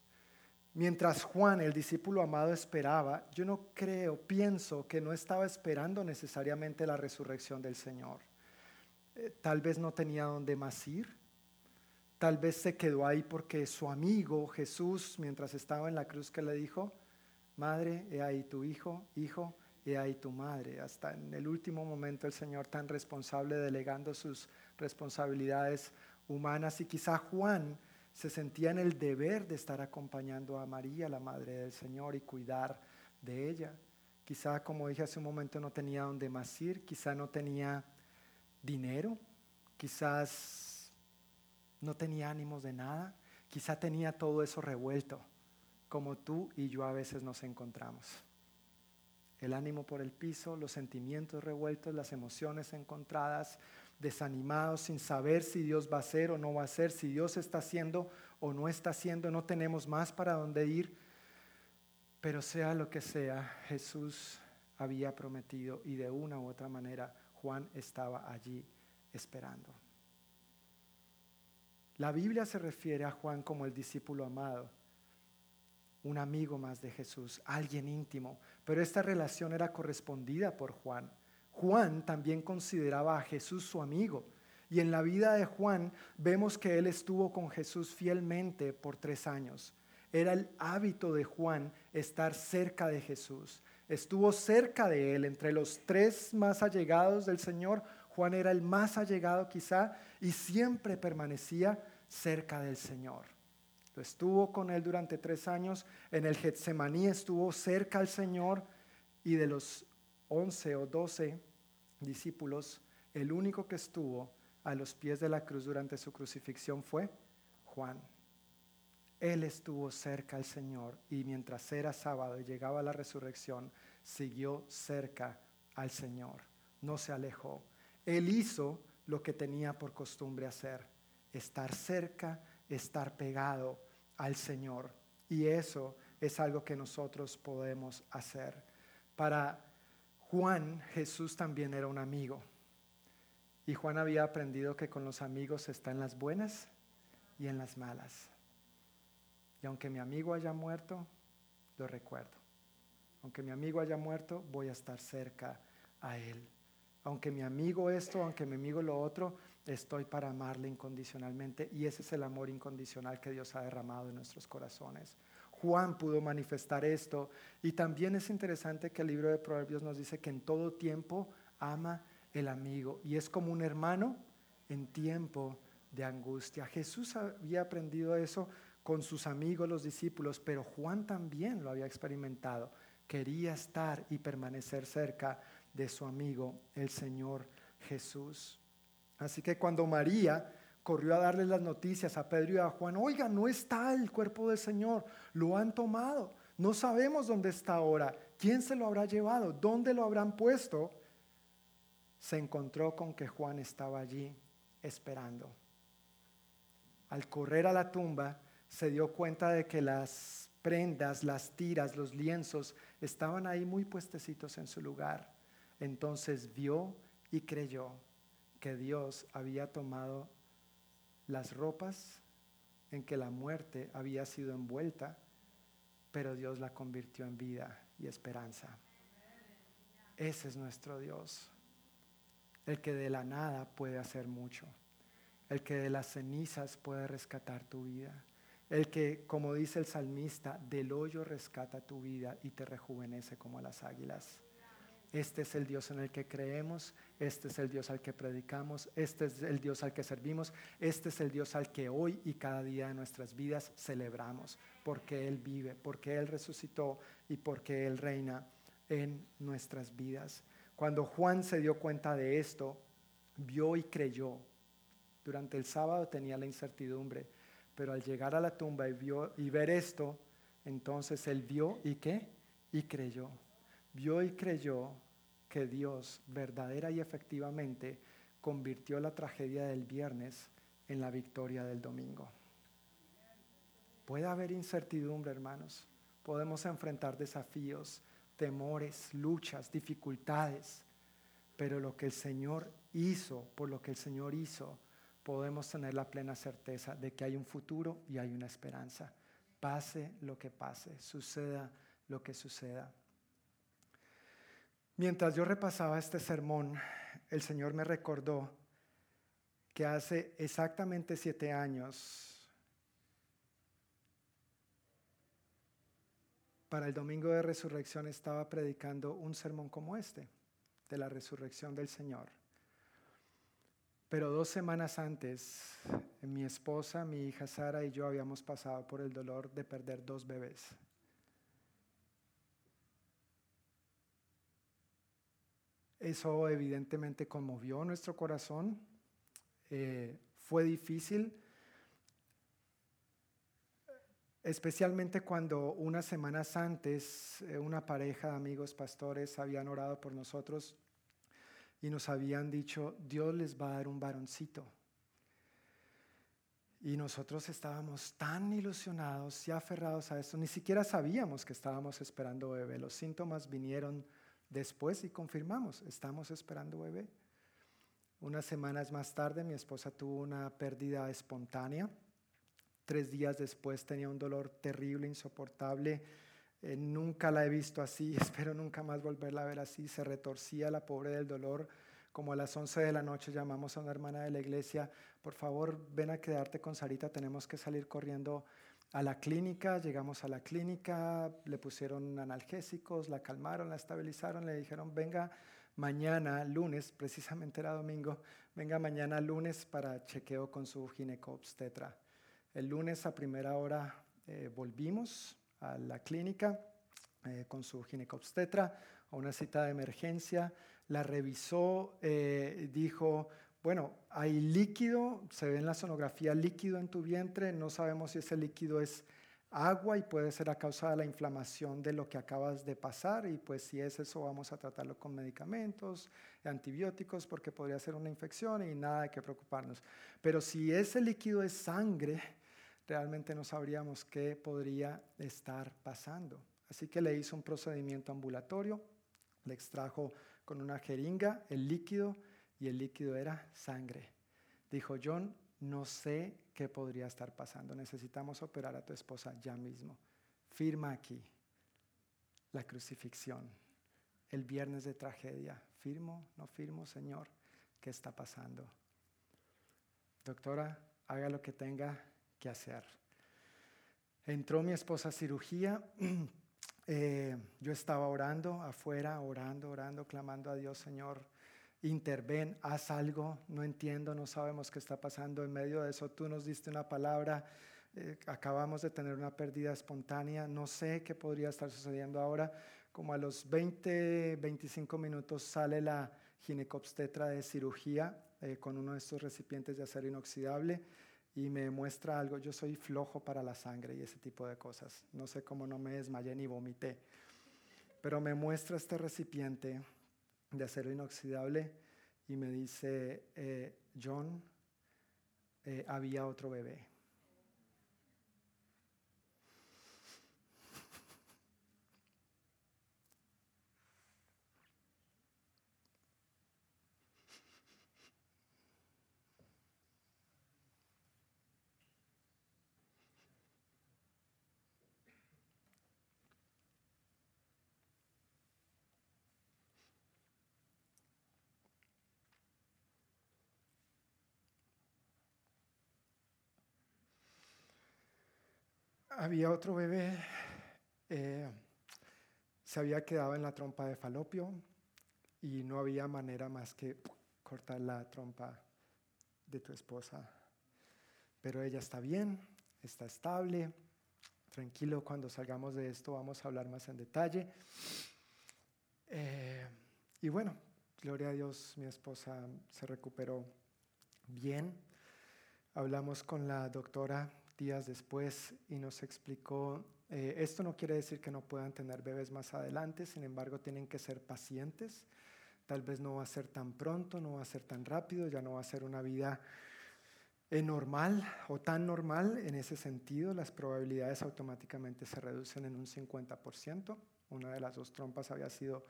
[SPEAKER 1] Mientras Juan, el discípulo amado, esperaba, yo no creo, pienso que no estaba esperando necesariamente la resurrección del Señor. Eh, tal vez no tenía dónde más ir. Tal vez se quedó ahí porque su amigo Jesús, mientras estaba en la cruz, que le dijo, Madre, he ahí tu hijo, hijo, y ahí tu madre. Hasta en el último momento el Señor tan responsable delegando sus responsabilidades humanas y quizá Juan se sentía en el deber de estar acompañando a María, la madre del Señor, y cuidar de ella. Quizá, como dije hace un momento, no tenía donde más ir, quizá no tenía dinero, quizás no tenía ánimos de nada, quizá tenía todo eso revuelto, como tú y yo a veces nos encontramos el ánimo por el piso, los sentimientos revueltos, las emociones encontradas, desanimados, sin saber si Dios va a hacer o no va a hacer, si Dios está haciendo o no está haciendo, no tenemos más para dónde ir. Pero sea lo que sea, Jesús había prometido y de una u otra manera Juan estaba allí esperando. La Biblia se refiere a Juan como el discípulo amado un amigo más de Jesús, alguien íntimo, pero esta relación era correspondida por Juan. Juan también consideraba a Jesús su amigo. Y en la vida de Juan vemos que él estuvo con Jesús fielmente por tres años. Era el hábito de Juan estar cerca de Jesús. Estuvo cerca de él, entre los tres más allegados del Señor. Juan era el más allegado quizá y siempre permanecía cerca del Señor. Estuvo con él durante tres años. En el Getsemaní estuvo cerca al Señor y de los 11 o 12 discípulos, el único que estuvo a los pies de la cruz durante su crucifixión fue Juan. Él estuvo cerca al Señor y mientras era sábado y llegaba la resurrección, siguió cerca al Señor, no se alejó. Él hizo lo que tenía por costumbre hacer, estar cerca, estar pegado al Señor. Y eso es algo que nosotros podemos hacer. Para Juan, Jesús también era un amigo. Y Juan había aprendido que con los amigos está en las buenas y en las malas. Y aunque mi amigo haya muerto, lo recuerdo. Aunque mi amigo haya muerto, voy a estar cerca a él. Aunque mi amigo esto, aunque mi amigo lo otro, estoy para amarle incondicionalmente. Y ese es el amor incondicional que Dios ha derramado en nuestros corazones. Juan pudo manifestar esto. Y también es interesante que el libro de Proverbios nos dice que en todo tiempo ama el amigo. Y es como un hermano en tiempo de angustia. Jesús había aprendido eso con sus amigos, los discípulos, pero Juan también lo había experimentado. Quería estar y permanecer cerca de su amigo, el Señor Jesús. Así que cuando María corrió a darle las noticias a Pedro y a Juan, oiga, no está el cuerpo del Señor, lo han tomado, no sabemos dónde está ahora, quién se lo habrá llevado, dónde lo habrán puesto, se encontró con que Juan estaba allí esperando. Al correr a la tumba, se dio cuenta de que las prendas, las tiras, los lienzos estaban ahí muy puestecitos en su lugar. Entonces vio y creyó que Dios había tomado las ropas en que la muerte había sido envuelta, pero Dios la convirtió en vida y esperanza. Ese es nuestro Dios, el que de la nada puede hacer mucho, el que de las cenizas puede rescatar tu vida el que, como dice el salmista, del hoyo rescata tu vida y te rejuvenece como las águilas. Este es el Dios en el que creemos, este es el Dios al que predicamos, este es el Dios al que servimos, este es el Dios al que hoy y cada día de nuestras vidas celebramos, porque Él vive, porque Él resucitó y porque Él reina en nuestras vidas. Cuando Juan se dio cuenta de esto, vio y creyó. Durante el sábado tenía la incertidumbre pero al llegar a la tumba y, vio, y ver esto, entonces él vio y qué? Y creyó. Vio y creyó que Dios verdadera y efectivamente convirtió la tragedia del viernes en la victoria del domingo. Puede haber incertidumbre, hermanos. Podemos enfrentar desafíos, temores, luchas, dificultades. Pero lo que el Señor hizo, por lo que el Señor hizo, podemos tener la plena certeza de que hay un futuro y hay una esperanza. Pase lo que pase, suceda lo que suceda. Mientras yo repasaba este sermón, el Señor me recordó que hace exactamente siete años, para el domingo de resurrección, estaba predicando un sermón como este, de la resurrección del Señor. Pero dos semanas antes, mi esposa, mi hija Sara y yo habíamos pasado por el dolor de perder dos bebés. Eso evidentemente conmovió nuestro corazón. Eh, fue difícil, especialmente cuando unas semanas antes eh, una pareja de amigos pastores habían orado por nosotros y nos habían dicho, Dios les va a dar un varoncito. Y nosotros estábamos tan ilusionados y aferrados a eso, ni siquiera sabíamos que estábamos esperando bebé. Los síntomas vinieron después y confirmamos, estamos esperando bebé. Unas semanas más tarde mi esposa tuvo una pérdida espontánea. Tres días después tenía un dolor terrible, insoportable eh, nunca la he visto así, espero nunca más volverla a ver así. Se retorcía la pobre del dolor. Como a las 11 de la noche llamamos a una hermana de la iglesia, por favor ven a quedarte con Sarita, tenemos que salir corriendo a la clínica. Llegamos a la clínica, le pusieron analgésicos, la calmaron, la estabilizaron, le dijeron venga mañana, lunes, precisamente era domingo, venga mañana lunes para chequeo con su ginecobstetra. El lunes a primera hora eh, volvimos, a la clínica eh, con su ginecobstetra. a una cita de emergencia, la revisó, eh, dijo, bueno, hay líquido, se ve en la sonografía líquido en tu vientre, no sabemos si ese líquido es agua y puede ser a causa de la inflamación de lo que acabas de pasar y pues si es eso vamos a tratarlo con medicamentos, antibióticos porque podría ser una infección y nada de que preocuparnos. Pero si ese líquido es sangre, realmente no sabríamos qué podría estar pasando. Así que le hizo un procedimiento ambulatorio, le extrajo con una jeringa el líquido y el líquido era sangre. Dijo John, no sé qué podría estar pasando. Necesitamos operar a tu esposa ya mismo. Firma aquí la crucifixión. El viernes de tragedia. ¿Firmo? ¿No firmo, Señor? ¿Qué está pasando? Doctora, haga lo que tenga que hacer. Entró mi esposa a cirugía. Eh, yo estaba orando afuera, orando, orando, clamando a Dios, Señor, interven, haz algo, no entiendo, no sabemos qué está pasando. En medio de eso tú nos diste una palabra, eh, acabamos de tener una pérdida espontánea, no sé qué podría estar sucediendo ahora. Como a los 20, 25 minutos sale la ginecobstetra de cirugía eh, con uno de estos recipientes de acero inoxidable y me muestra algo. Yo soy flojo para la sangre y ese tipo de cosas. No sé cómo no me desmayé ni vomité. Pero me muestra este recipiente de acero inoxidable y me dice, eh, John, eh, había otro bebé. Había otro bebé, eh, se había quedado en la trompa de falopio y no había manera más que cortar la trompa de tu esposa. Pero ella está bien, está estable, tranquilo, cuando salgamos de esto vamos a hablar más en detalle. Eh, y bueno, gloria a Dios, mi esposa se recuperó bien. Hablamos con la doctora días después y nos explicó, eh, esto no quiere decir que no puedan tener bebés más adelante, sin embargo tienen que ser pacientes, tal vez no va a ser tan pronto, no va a ser tan rápido, ya no va a ser una vida eh, normal o tan normal. En ese sentido, las probabilidades automáticamente se reducen en un 50%, una de las dos trompas había sido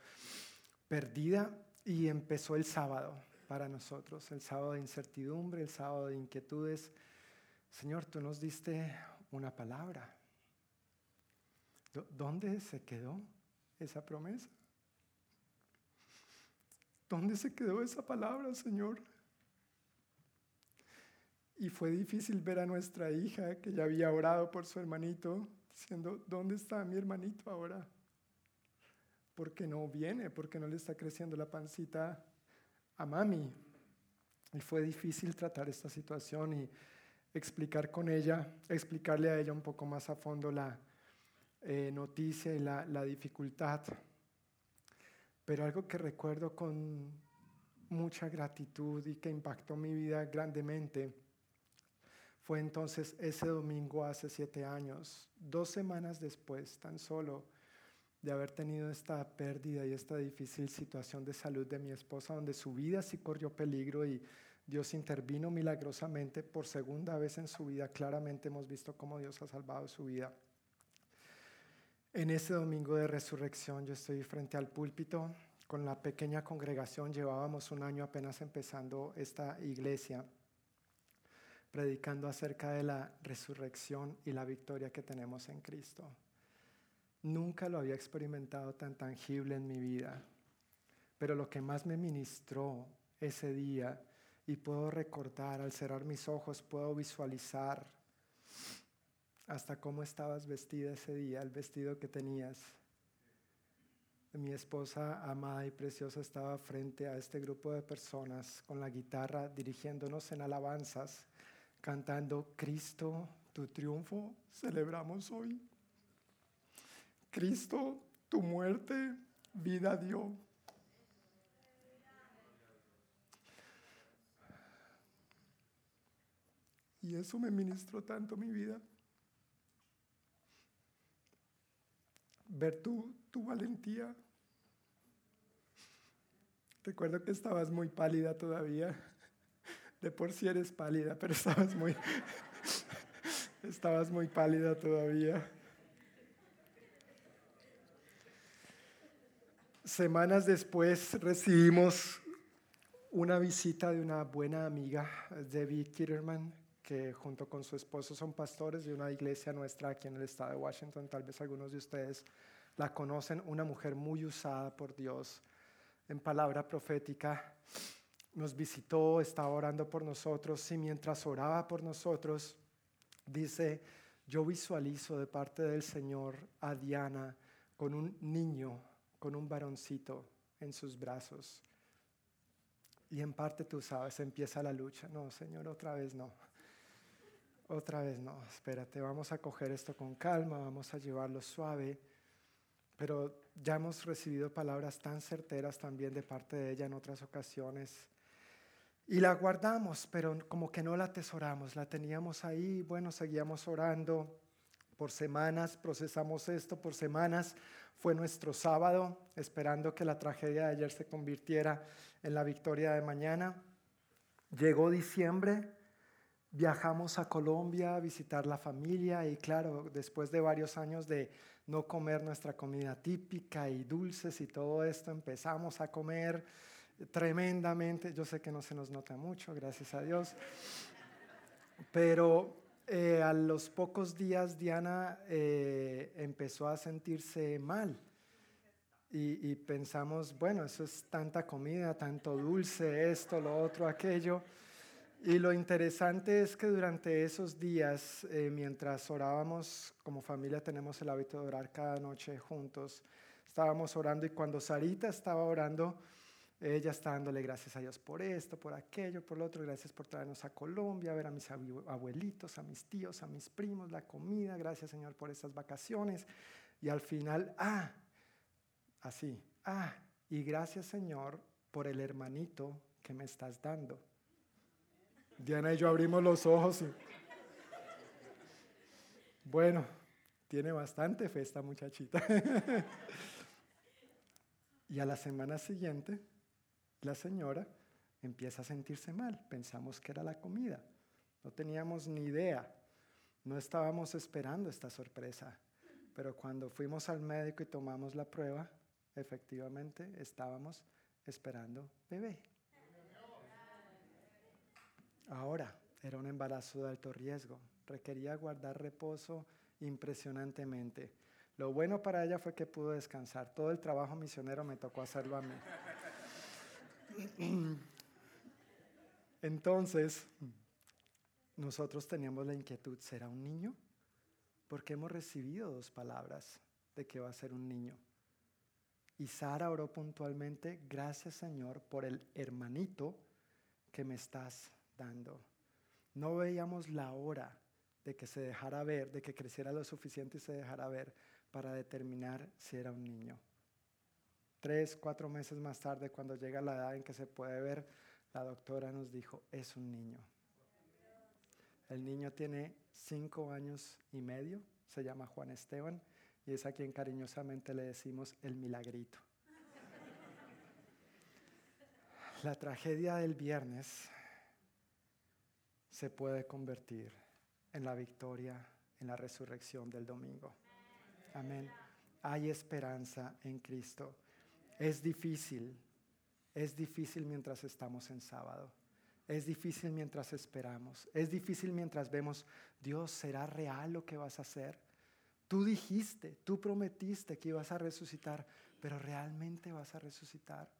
[SPEAKER 1] perdida y empezó el sábado para nosotros, el sábado de incertidumbre, el sábado de inquietudes, Señor, tú nos diste una palabra. ¿Dónde se quedó esa promesa? ¿Dónde se quedó esa palabra, Señor? Y fue difícil ver a nuestra hija que ya había orado por su hermanito, diciendo, ¿dónde está mi hermanito ahora? Porque no viene, porque no le está creciendo la pancita a mami. Y fue difícil tratar esta situación y explicar con ella, explicarle a ella un poco más a fondo la eh, noticia y la, la dificultad. Pero algo que recuerdo con mucha gratitud y que impactó mi vida grandemente fue entonces ese domingo hace siete años, dos semanas después tan solo de haber tenido esta pérdida y esta difícil situación de salud de mi esposa, donde su vida sí corrió peligro y Dios intervino milagrosamente por segunda vez en su vida. Claramente hemos visto cómo Dios ha salvado su vida. En ese domingo de resurrección yo estoy frente al púlpito con la pequeña congregación. Llevábamos un año apenas empezando esta iglesia, predicando acerca de la resurrección y la victoria que tenemos en Cristo. Nunca lo había experimentado tan tangible en mi vida, pero lo que más me ministró ese día y puedo recordar, al cerrar mis ojos, puedo visualizar hasta cómo estabas vestida ese día, el vestido que tenías. Mi esposa amada y preciosa estaba frente a este grupo de personas con la guitarra dirigiéndonos en alabanzas, cantando, Cristo, tu triunfo celebramos hoy. Cristo, tu muerte vida dio. Y eso me ministró tanto mi vida. Ver tu, tu valentía. Recuerdo que estabas muy pálida todavía. De por sí eres pálida, pero estabas muy, estabas muy pálida todavía. Semanas después recibimos una visita de una buena amiga, Debbie Kitterman, que junto con su esposo son pastores de una iglesia nuestra aquí en el estado de Washington. Tal vez algunos de ustedes la conocen, una mujer muy usada por Dios en palabra profética. Nos visitó, estaba orando por nosotros y mientras oraba por nosotros, dice, yo visualizo de parte del Señor a Diana con un niño, con un varoncito en sus brazos. Y en parte tú sabes, empieza la lucha. No, Señor, otra vez no otra vez, no, espérate, vamos a coger esto con calma, vamos a llevarlo suave. Pero ya hemos recibido palabras tan certeras también de parte de ella en otras ocasiones. Y la guardamos, pero como que no la atesoramos, la teníamos ahí, bueno, seguíamos orando por semanas, procesamos esto por semanas. Fue nuestro sábado, esperando que la tragedia de ayer se convirtiera en la victoria de mañana. Llegó diciembre, viajamos a Colombia a visitar la familia y claro, después de varios años de no comer nuestra comida típica y dulces y todo esto, empezamos a comer tremendamente. Yo sé que no se nos nota mucho, gracias a Dios. Pero eh, a los pocos días Diana eh, empezó a sentirse mal. Y, y pensamos, bueno, eso es tanta comida, tanto dulce, esto, lo otro, aquello. Y lo interesante es que durante esos días, eh, mientras orábamos, como familia tenemos el hábito de orar cada noche juntos, estábamos orando y cuando Sarita estaba orando, ella está dándole gracias a Dios por esto, por aquello, por lo otro, gracias por traernos a Colombia, ver a mis abuelitos, a mis tíos, a mis primos, la comida, gracias Señor por estas vacaciones. Y al final, ah, así, ah, y gracias Señor por el hermanito que me estás dando. Diana y yo abrimos los ojos y... Bueno, tiene bastante fe esta muchachita. y a la semana siguiente, la señora empieza a sentirse mal. Pensamos que era la comida. No teníamos ni idea. No estábamos esperando esta sorpresa. Pero cuando fuimos al médico y tomamos la prueba, efectivamente estábamos esperando bebé. Ahora, era un embarazo de alto riesgo, requería guardar reposo impresionantemente. Lo bueno para ella fue que pudo descansar. Todo el trabajo misionero me tocó hacerlo a mí. Entonces, nosotros teníamos la inquietud, ¿será un niño? Porque hemos recibido dos palabras de que va a ser un niño. Y Sara oró puntualmente, gracias Señor por el hermanito que me estás no veíamos la hora de que se dejara ver, de que creciera lo suficiente y se dejara ver para determinar si era un niño. Tres, cuatro meses más tarde, cuando llega la edad en que se puede ver, la doctora nos dijo, es un niño. El niño tiene cinco años y medio, se llama Juan Esteban, y es a quien cariñosamente le decimos el milagrito. La tragedia del viernes se puede convertir en la victoria, en la resurrección del domingo. Amén. Hay esperanza en Cristo. Es difícil, es difícil mientras estamos en sábado. Es difícil mientras esperamos. Es difícil mientras vemos, Dios, ¿será real lo que vas a hacer? Tú dijiste, tú prometiste que ibas a resucitar, pero realmente vas a resucitar.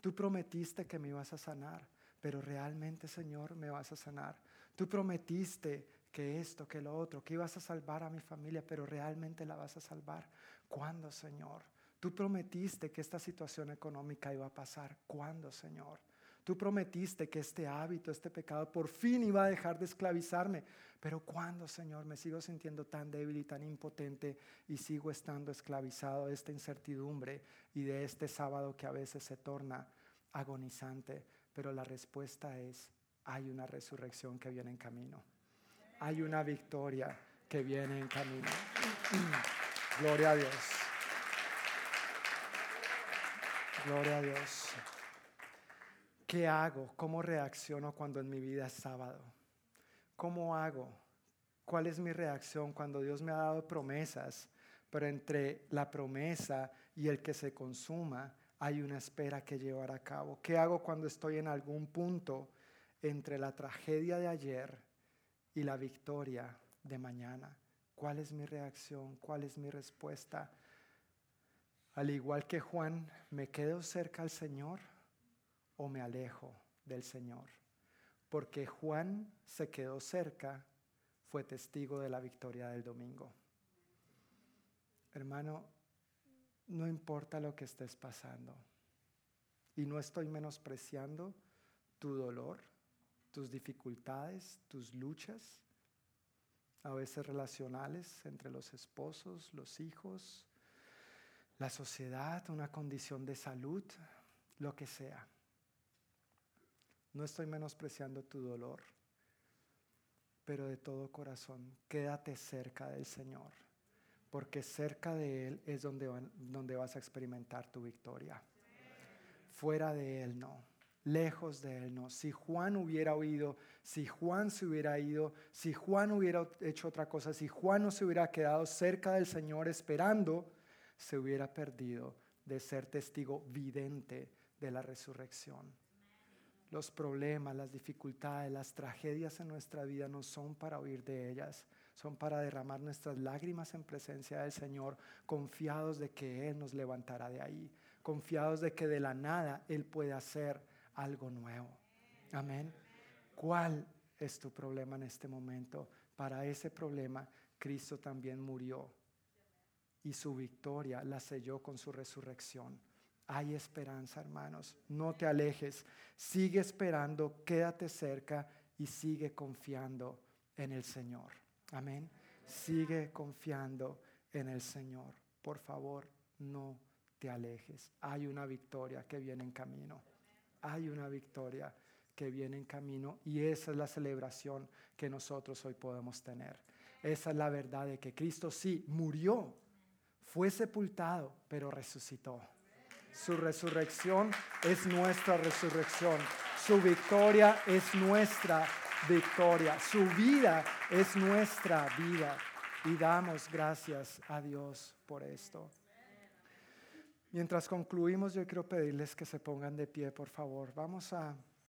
[SPEAKER 1] Tú prometiste que me ibas a sanar, pero realmente, Señor, me vas a sanar. Tú prometiste que esto, que lo otro, que ibas a salvar a mi familia, pero realmente la vas a salvar. ¿Cuándo, Señor? Tú prometiste que esta situación económica iba a pasar. ¿Cuándo, Señor? Tú prometiste que este hábito, este pecado, por fin iba a dejar de esclavizarme. Pero ¿cuándo, Señor? Me sigo sintiendo tan débil y tan impotente y sigo estando esclavizado de esta incertidumbre y de este sábado que a veces se torna agonizante. Pero la respuesta es, hay una resurrección que viene en camino. Hay una victoria que viene en camino. Gloria a Dios. Gloria a Dios. ¿Qué hago? ¿Cómo reacciono cuando en mi vida es sábado? ¿Cómo hago? ¿Cuál es mi reacción cuando Dios me ha dado promesas, pero entre la promesa y el que se consuma hay una espera que llevar a cabo? ¿Qué hago cuando estoy en algún punto entre la tragedia de ayer y la victoria de mañana? ¿Cuál es mi reacción? ¿Cuál es mi respuesta? Al igual que Juan, ¿me quedo cerca al Señor? o me alejo del Señor. Porque Juan se quedó cerca, fue testigo de la victoria del domingo. Hermano, no importa lo que estés pasando. Y no estoy menospreciando tu dolor, tus dificultades, tus luchas, a veces relacionales entre los esposos, los hijos, la sociedad, una condición de salud, lo que sea. No estoy menospreciando tu dolor, pero de todo corazón, quédate cerca del Señor, porque cerca de Él es donde, donde vas a experimentar tu victoria. Fuera de Él no, lejos de Él no. Si Juan hubiera oído, si Juan se hubiera ido, si Juan hubiera hecho otra cosa, si Juan no se hubiera quedado cerca del Señor esperando, se hubiera perdido de ser testigo vidente de la resurrección. Los problemas, las dificultades, las tragedias en nuestra vida no son para huir de ellas, son para derramar nuestras lágrimas en presencia del Señor, confiados de que Él nos levantará de ahí, confiados de que de la nada Él puede hacer algo nuevo. Amén. ¿Cuál es tu problema en este momento? Para ese problema Cristo también murió y su victoria la selló con su resurrección. Hay esperanza, hermanos. No te alejes. Sigue esperando, quédate cerca y sigue confiando en el Señor. Amén. Sigue confiando en el Señor. Por favor, no te alejes. Hay una victoria que viene en camino. Hay una victoria que viene en camino y esa es la celebración que nosotros hoy podemos tener. Esa es la verdad de que Cristo sí murió, fue sepultado, pero resucitó. Su resurrección es nuestra resurrección. Su victoria es nuestra victoria. Su vida es nuestra vida. Y damos gracias a Dios por esto. Mientras concluimos, yo quiero pedirles que se pongan de pie, por favor. Vamos a